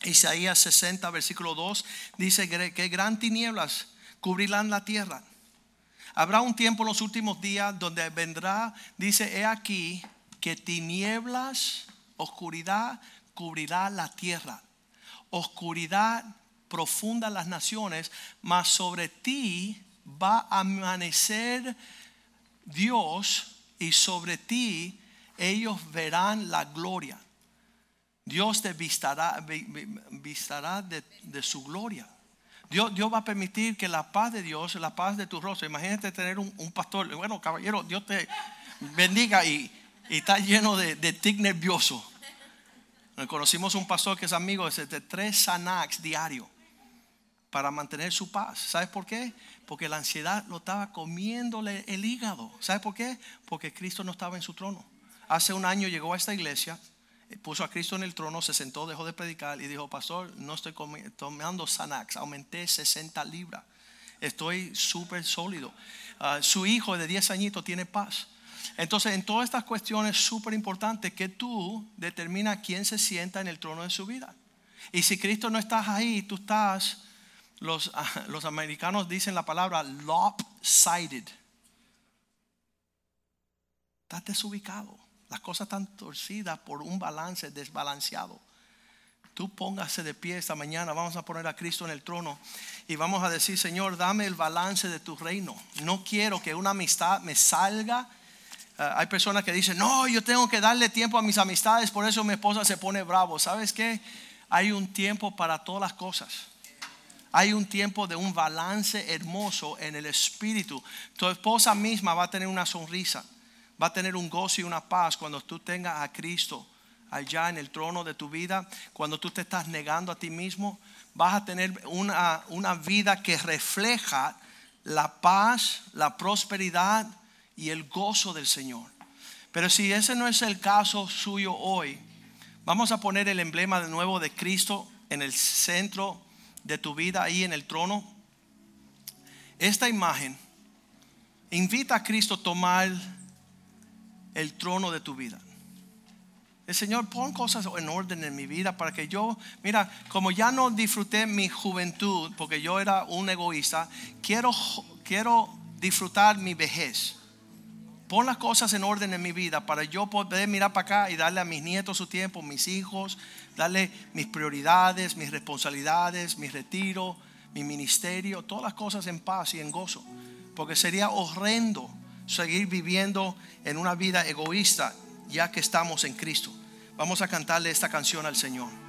Speaker 2: Isaías 60, versículo 2 dice que gran tinieblas cubrirán la tierra. Habrá un tiempo en los últimos días donde vendrá, dice, he aquí que tinieblas, oscuridad cubrirá la tierra. Oscuridad profunda las naciones, mas sobre ti va a amanecer Dios y sobre ti ellos verán la gloria. Dios te vistará, de su gloria. Dios, va a permitir que la paz de Dios, la paz de tu rostro, imagínate tener un, pastor, bueno, caballero, Dios te bendiga y, está lleno de, tic nervioso. Conocimos un pastor que es amigo de tres Xanax diario para mantener su paz. ¿Sabes por qué? Porque la ansiedad lo estaba comiéndole el hígado. ¿Sabes por qué? Porque Cristo no estaba en su trono. Hace un año llegó a esta iglesia puso a Cristo en el trono, se sentó, dejó de predicar y dijo, pastor, no estoy tomando Xanax, aumenté 60 libras, estoy súper sólido. Ah, su hijo de 10 añitos tiene paz. Entonces, en todas estas cuestiones súper importantes que tú determinas quién se sienta en el trono de su vida. Y si Cristo no estás ahí, tú estás, los, [LAUGHS] los americanos dicen la palabra lopsided. Estás desubicado. Las cosas están torcidas por un balance desbalanceado. Tú póngase de pie esta mañana, vamos a poner a Cristo en el trono y vamos a decir, Señor, dame el balance de tu reino. No quiero que una amistad me salga. Ah, hay personas que dicen, no, yo tengo que darle tiempo a mis amistades, por eso mi esposa se pone bravo. ¿Sabes qué? Hay un tiempo para todas las cosas. Hay un tiempo de un balance hermoso en el espíritu. Tu esposa misma va a tener una sonrisa va a tener un gozo y una paz cuando tú tengas a Cristo allá en el trono de tu vida, cuando tú te estás negando a ti mismo, vas a tener una, una vida que refleja la paz, la prosperidad y el gozo del Señor. Pero si ese no es el caso suyo hoy, vamos a poner el emblema de nuevo de Cristo en el centro de tu vida, ahí en el trono. Esta imagen invita a Cristo a tomar el trono de tu vida. El Señor, pon cosas en orden en mi vida para que yo, mira, como ya no disfruté mi juventud, porque yo era un egoísta, quiero, quiero disfrutar mi vejez. Pon las cosas en orden en mi vida para yo poder mirar para acá y darle a mis nietos su tiempo, mis hijos, darle mis prioridades, mis responsabilidades, mi retiro, mi ministerio, todas las cosas en paz y en gozo. Porque sería horrendo seguir viviendo en una vida egoísta ya que estamos en Cristo. Vamos a cantarle esta canción al Señor.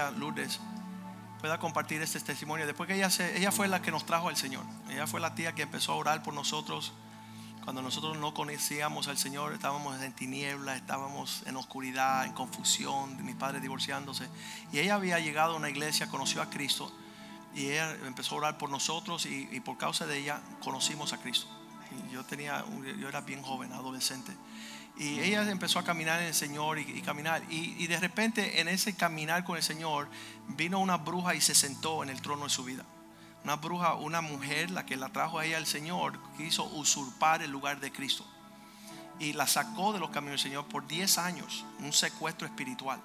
Speaker 2: Tía Lourdes pueda compartir este testimonio. Después que ella, ella fue la que nos trajo al Señor. Ella fue la tía que empezó a orar por nosotros. Cuando nosotros no conocíamos al Señor, estábamos en tiniebla, estábamos en oscuridad, en confusión, mis padres divorciándose. Y ella había llegado a una iglesia, conoció a Cristo. Y ella empezó a orar por nosotros y, por causa de ella conocimos a Cristo. Yo, tenía, yo era bien joven, adolescente. Y ella empezó a caminar en el Señor y, caminar. Y, y, de repente en ese caminar con el Señor vino una bruja y se sentó en el trono de su vida. Una bruja, una mujer, la que la trajo a ella al Señor, quiso usurpar el lugar de Cristo. Y la sacó de los caminos del Señor por 10 años, un secuestro espiritual.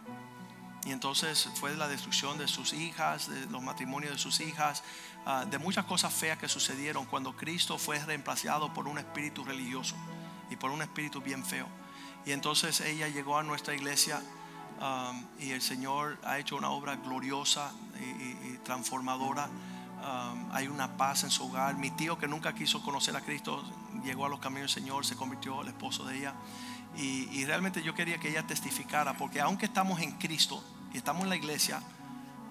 Speaker 2: Y entonces fue la destrucción de sus hijas, de los matrimonios de sus hijas, uh, de muchas cosas feas que sucedieron cuando Cristo fue reemplazado por un espíritu religioso y por un espíritu bien feo. Y entonces ella llegó a nuestra iglesia um, y el Señor ha hecho una obra gloriosa y, transformadora. Um, hay una paz en su hogar. Mi tío que nunca quiso conocer a Cristo llegó a los caminos del Señor, se convirtió el esposo de ella. Y, y realmente yo quería que ella testificara, porque aunque estamos en Cristo y estamos en la iglesia,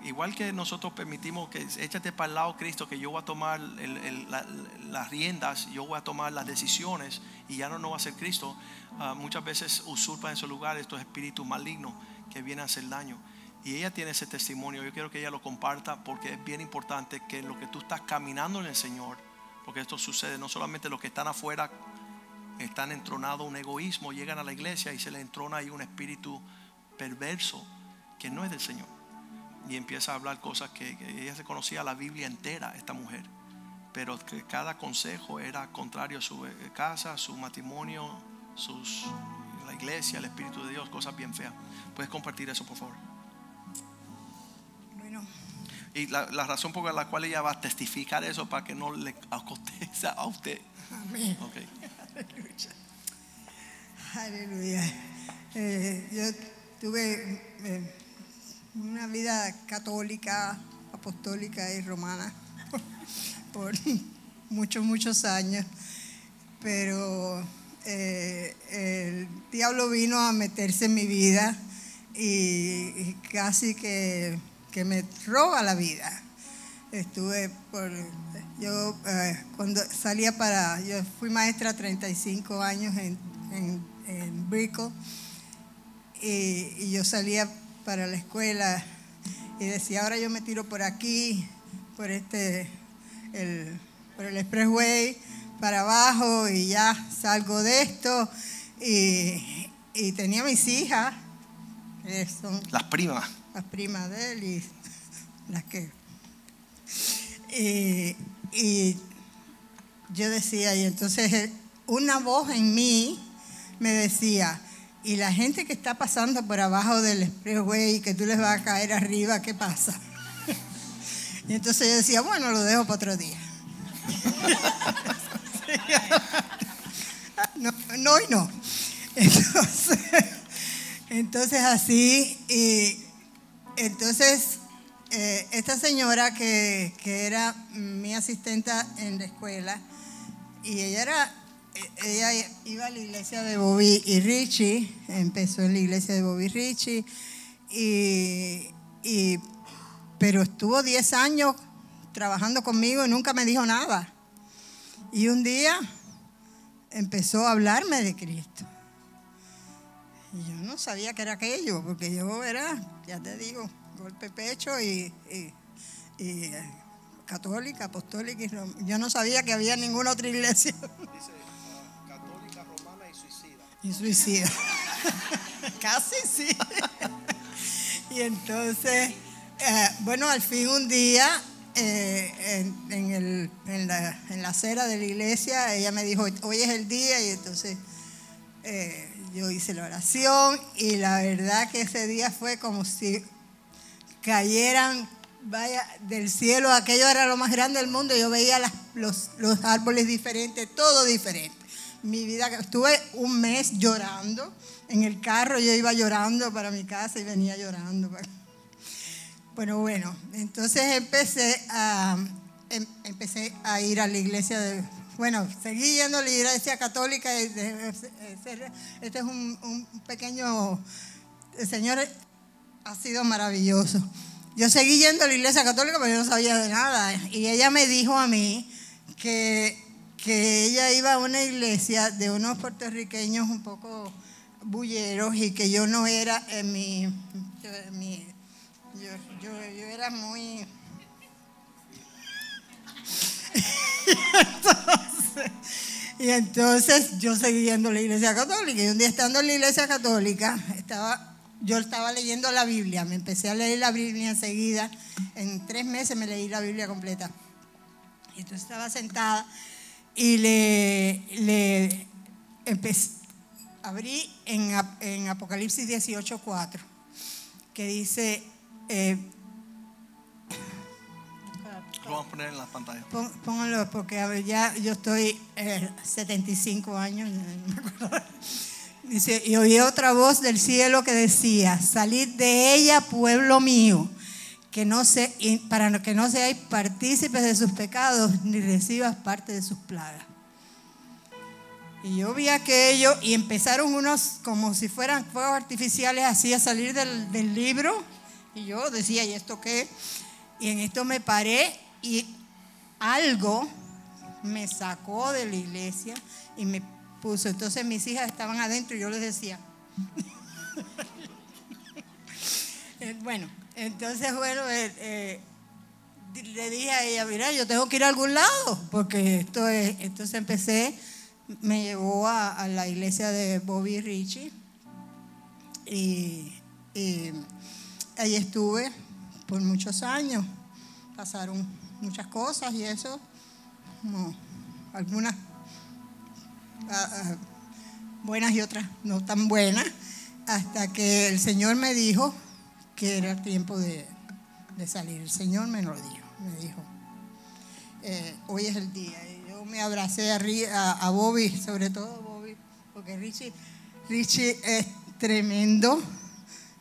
Speaker 2: igual que nosotros permitimos que échate para el lado Cristo, que yo voy a tomar las riendas, yo voy a tomar las decisiones y ya no, no va a ser Cristo, uh, muchas veces usurpan en su lugar estos espíritus malignos que vienen a hacer daño. Y ella tiene ese testimonio, yo quiero que ella lo comparta porque es bien importante que lo que tú estás caminando en el Señor, porque esto sucede no solamente los que están afuera, están entronados un egoísmo, llegan a la iglesia y se le entrona ahí un espíritu perverso que no es del Señor y empieza a hablar cosas que, que, ella se conocía la Biblia entera, esta mujer, pero que cada consejo era contrario a su casa, a su matrimonio, sus, la iglesia, el Espíritu de Dios, cosas bien feas. ¿Puedes compartir eso, por favor?
Speaker 3: Bueno.
Speaker 2: Y la, la razón por la cual ella va a testificar eso para que no le acontezca [LAUGHS] a usted.
Speaker 3: Amén.
Speaker 2: Okay.
Speaker 3: Aleluya. Aleluya. Eh, yo tuve... Eh, una vida católica, apostólica y romana [LAUGHS] por muchos, muchos años, pero eh, el diablo vino a meterse en mi vida y, casi que, que, me roba la vida. Estuve por, yo eh, cuando salía para, yo fui maestra 35 años en, en, en Brico y yo salía para la escuela y decía, ahora yo me tiro por aquí, por este, el, por el expressway, para abajo y ya salgo de esto. Y, y tenía mis hijas, que son
Speaker 2: las primas.
Speaker 3: Las primas de él y las que... Y, y yo decía, y entonces una voz en mí me decía, y la gente que está pasando por abajo del expressway y que tú les vas a caer arriba, ¿qué pasa? [LAUGHS] Y entonces yo decía, bueno, lo dejo para otro día. [LAUGHS] No, no y no. Entonces, [LAUGHS] entonces así, y entonces eh, esta señora que, que era mi asistenta en la escuela, y ella era ella iba a la iglesia de Bobby y Richie, empezó en la iglesia de Bobby Richie, y, y, pero estuvo 10 años trabajando conmigo y nunca me dijo nada. Y un día empezó a hablarme de Cristo. Y yo no sabía que era aquello, porque yo era, ya te digo, golpe pecho y, y, y católica, apostólica. Y yo no sabía que había ninguna otra iglesia. Y suicida. [LAUGHS] Casi sí. [LAUGHS] y entonces, eh, bueno, al fin un día, eh, en, la, en, acera de la iglesia, ella me dijo, hoy es el día, y entonces eh, yo hice la oración, y la verdad que ese día fue como si cayeran, vaya, del cielo, aquello era lo más grande del mundo, yo veía los árboles diferentes, todo diferente mi vida. Estuve un mes llorando. En el carro yo iba llorando para mi casa y venía llorando. Bueno, bueno, entonces empecé a, em, empecé a ir a la iglesia bueno, seguí yendo a la iglesia católica. y de- Este es un, un pequeño, el Señor ha sido maravilloso. Yo seguí yendo a la iglesia católica, pero yo no sabía de nada. Y ella me dijo a mí que, que ella iba a una iglesia de unos puertorriqueños un poco bulleros y que yo no era en mi... yo- en mi- yo, yo- yo era muy... [LAUGHS] Y entonces yo seguí yendo a la iglesia católica. Y un día estando en la iglesia católica, estaba, yo estaba leyendo la Biblia. Me empecé a leer la Biblia enseguida. En tres meses me leí la Biblia completa. Y entonces estaba sentada y le, le empecé, abrí en, en Apocalipsis 18.4, que dice... eh,
Speaker 2: Lo vamos a poner en la pantalla.
Speaker 3: Pon- Pónganlo porque a ver, ya yo estoy eh, 75 años. no me acuerdo. [LAUGHS] Dice, y oí otra voz del cielo que decía, salid de ella, pueblo mío, que no se, para que no seáis partícipes de sus pecados, ni recibas parte de sus plagas. Y yo vi aquello y empezaron unos como si fueran fuegos artificiales así a salir del, del libro. Y yo decía, ¿y esto qué? Y en esto me paré y algo me sacó de la iglesia y me puso. Entonces mis hijas estaban adentro y yo les decía. [LAUGHS] Eh, bueno, entonces, bueno, eh, eh, le dije a ella, mira, yo tengo que ir a algún lado, porque esto es, entonces empecé, me llevó a, a la iglesia de Bobby Richie y, y ahí estuve por muchos años, pasaron muchas cosas y eso, como algunas ah, ah, buenas y otras no tan buenas, hasta que el Señor me dijo que era tiempo de, de salir. El Señor me lo dijo, me dijo, eh, hoy es el día. Y yo me abracé a, a- Bobby, sobre todo Bobby, porque Richie, Richie es tremendo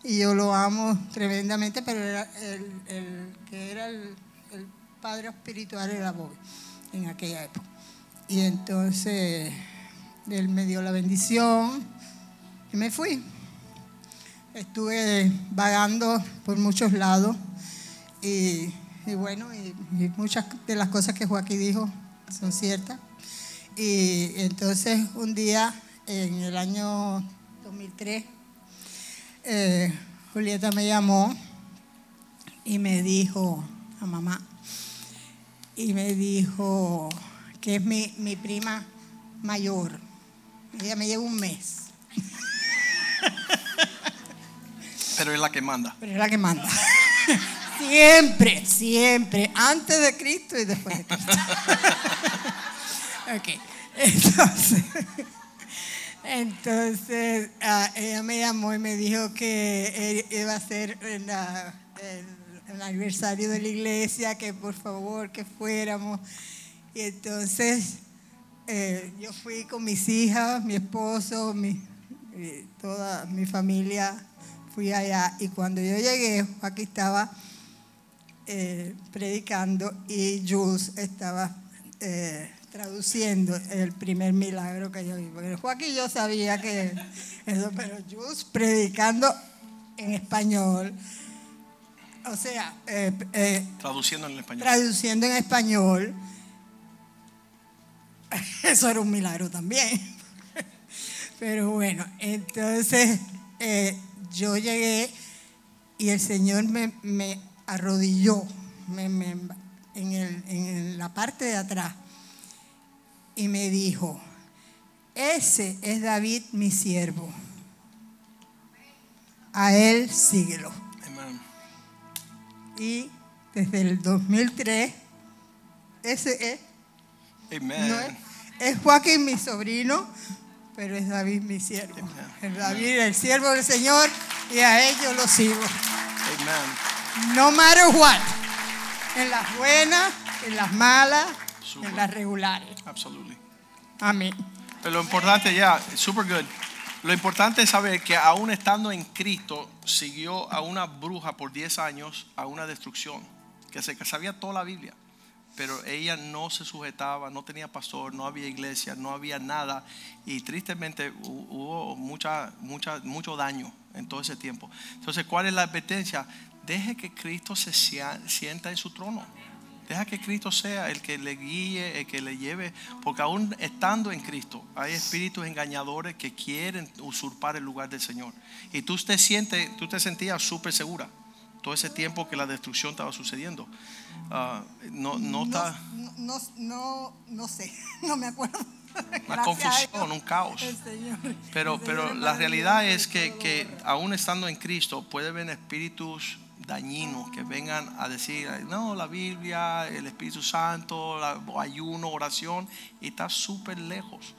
Speaker 3: y yo lo amo tremendamente, pero el que era el, el padre espiritual era Bobby en aquella época. Y entonces él me dio la bendición y me fui. Estuve vagando por muchos lados y, bueno, y muchas de las cosas que Joaquín dijo son ciertas. Y entonces un día, en el año 2003, eh, Julieta me llamó y me dijo a mamá, y me dijo que es mi, mi prima mayor. Ella me lleva un mes,
Speaker 2: Pero es la que manda.
Speaker 3: pero es la que manda. [LAUGHS] siempre, siempre, antes de Cristo y después de Cristo. [LAUGHS] ok, entonces, [LAUGHS] entonces ah, ella me llamó y me dijo que iba a ser la- el, el aniversario de la iglesia, que por favor que fuéramos. Y entonces eh, yo fui con mis hijas, mi esposo, mi, eh, toda mi familia, fui allá. Y cuando yo llegué, aquí estaba eh, predicando y Jules estaba eh, traduciendo el primer milagro que yo vi. Porque Joaquín yo sabía que eso, pero Jules predicando en español. O sea, eh,
Speaker 2: Traduciendo en español.
Speaker 3: traduciendo en español. Eso era un milagro también. [LAUGHS] Pero bueno, entonces yo llegué y el Señor me, me arrodilló me- me- en, el- en la parte de atrás y me dijo, ese es David mi siervo. A él síguelo.
Speaker 2: Amen.
Speaker 3: Y desde el 2003, ese es,
Speaker 2: Amen.
Speaker 3: no es, es Joaquín mi sobrino, pero es David mi siervo. Es David el siervo del Señor y a él yo lo sigo.
Speaker 2: Amen.
Speaker 3: No matter what. En las buenas, en las malas,
Speaker 2: Super.
Speaker 3: en las regulares.
Speaker 2: Absolutely.
Speaker 3: Amén.
Speaker 2: Pero lo importante, ya, super good. Lo importante es saber que aún estando en Cristo, siguió a una bruja por 10 años a una destrucción, que se que sabía toda la Biblia. Pero ella no se sujetaba, no tenía pastor, no había iglesia, no había nada y tristemente hu- hubo mucha, mucha, mucho daño en todo ese tiempo. Entonces, ¿cuál es la advertencia? Deje que Cristo se sienta en su trono. Deja que Cristo sea el que le guíe, el que le lleve, porque aún estando en Cristo hay espíritus engañadores que quieren usurpar el lugar del Señor. Y tú te sientes, tú te sentías súper segura todo ese tiempo que la destrucción estaba sucediendo. Ah, no, no está
Speaker 3: no, no, no, no sé, [LAUGHS] no me acuerdo.
Speaker 2: una confusión, un caos.
Speaker 3: Señor.
Speaker 2: Pero, pero la realidad es que, que aún estando en Cristo puede haber espíritus dañinos que vengan a decir, no, la Biblia, el Espíritu Santo, la- ayuno, oración, y está súper lejos.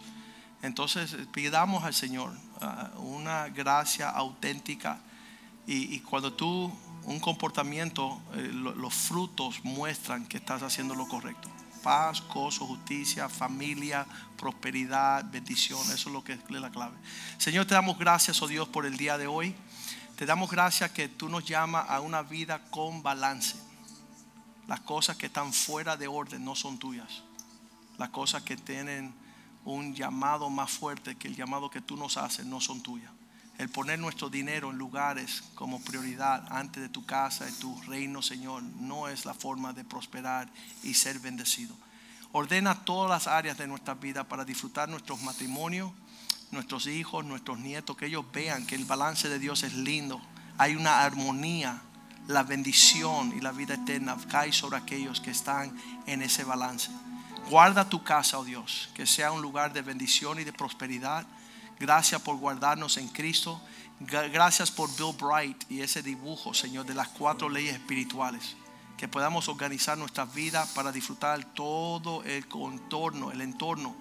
Speaker 2: Entonces pidamos al Señor ah, una gracia auténtica y, y cuando tú, un comportamiento, eh, lo- los frutos muestran que estás haciendo lo correcto. Paz, gozo, justicia, familia, prosperidad, bendición. Eso es lo que es la clave. Señor, te damos gracias, oh Dios, por el día de hoy. Te damos gracias que tú nos llamas a una vida con balance. Las cosas que están fuera de orden no son tuyas. Las cosas que tienen un llamado más fuerte que el llamado que tú nos haces no son tuyas. El poner nuestro dinero en lugares como prioridad antes de tu casa y tu reino, Señor, no es la forma de prosperar y ser bendecido. Ordena todas las áreas de nuestra vida para disfrutar nuestros matrimonios, nuestros hijos, nuestros nietos, que ellos vean que el balance de Dios es lindo. Hay una armonía, la bendición y la vida eterna cae sobre aquellos que están en ese balance. Guarda tu casa, oh Dios, que sea un lugar de bendición y de prosperidad. Gracias por guardarnos en Cristo. Gra- Gracias por Bill Bright y ese dibujo, Señor, de las cuatro leyes espirituales. Que podamos organizar nuestras vidas para disfrutar todo el contorno, el entorno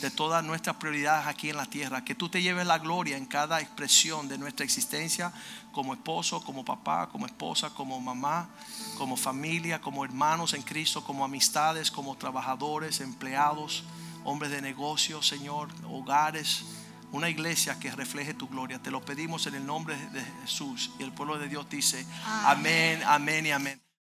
Speaker 2: de todas nuestras prioridades aquí en la tierra. Que tú te lleves la gloria en cada expresión de nuestra existencia como esposo, como papá, como esposa, como mamá, como familia, como hermanos en Cristo, como amistades, como trabajadores, empleados, hombres de negocios, Señor, hogares. Una iglesia que refleje tu gloria. Te lo pedimos en el nombre de Jesús. Y el pueblo de Dios dice, amén, amén y amén.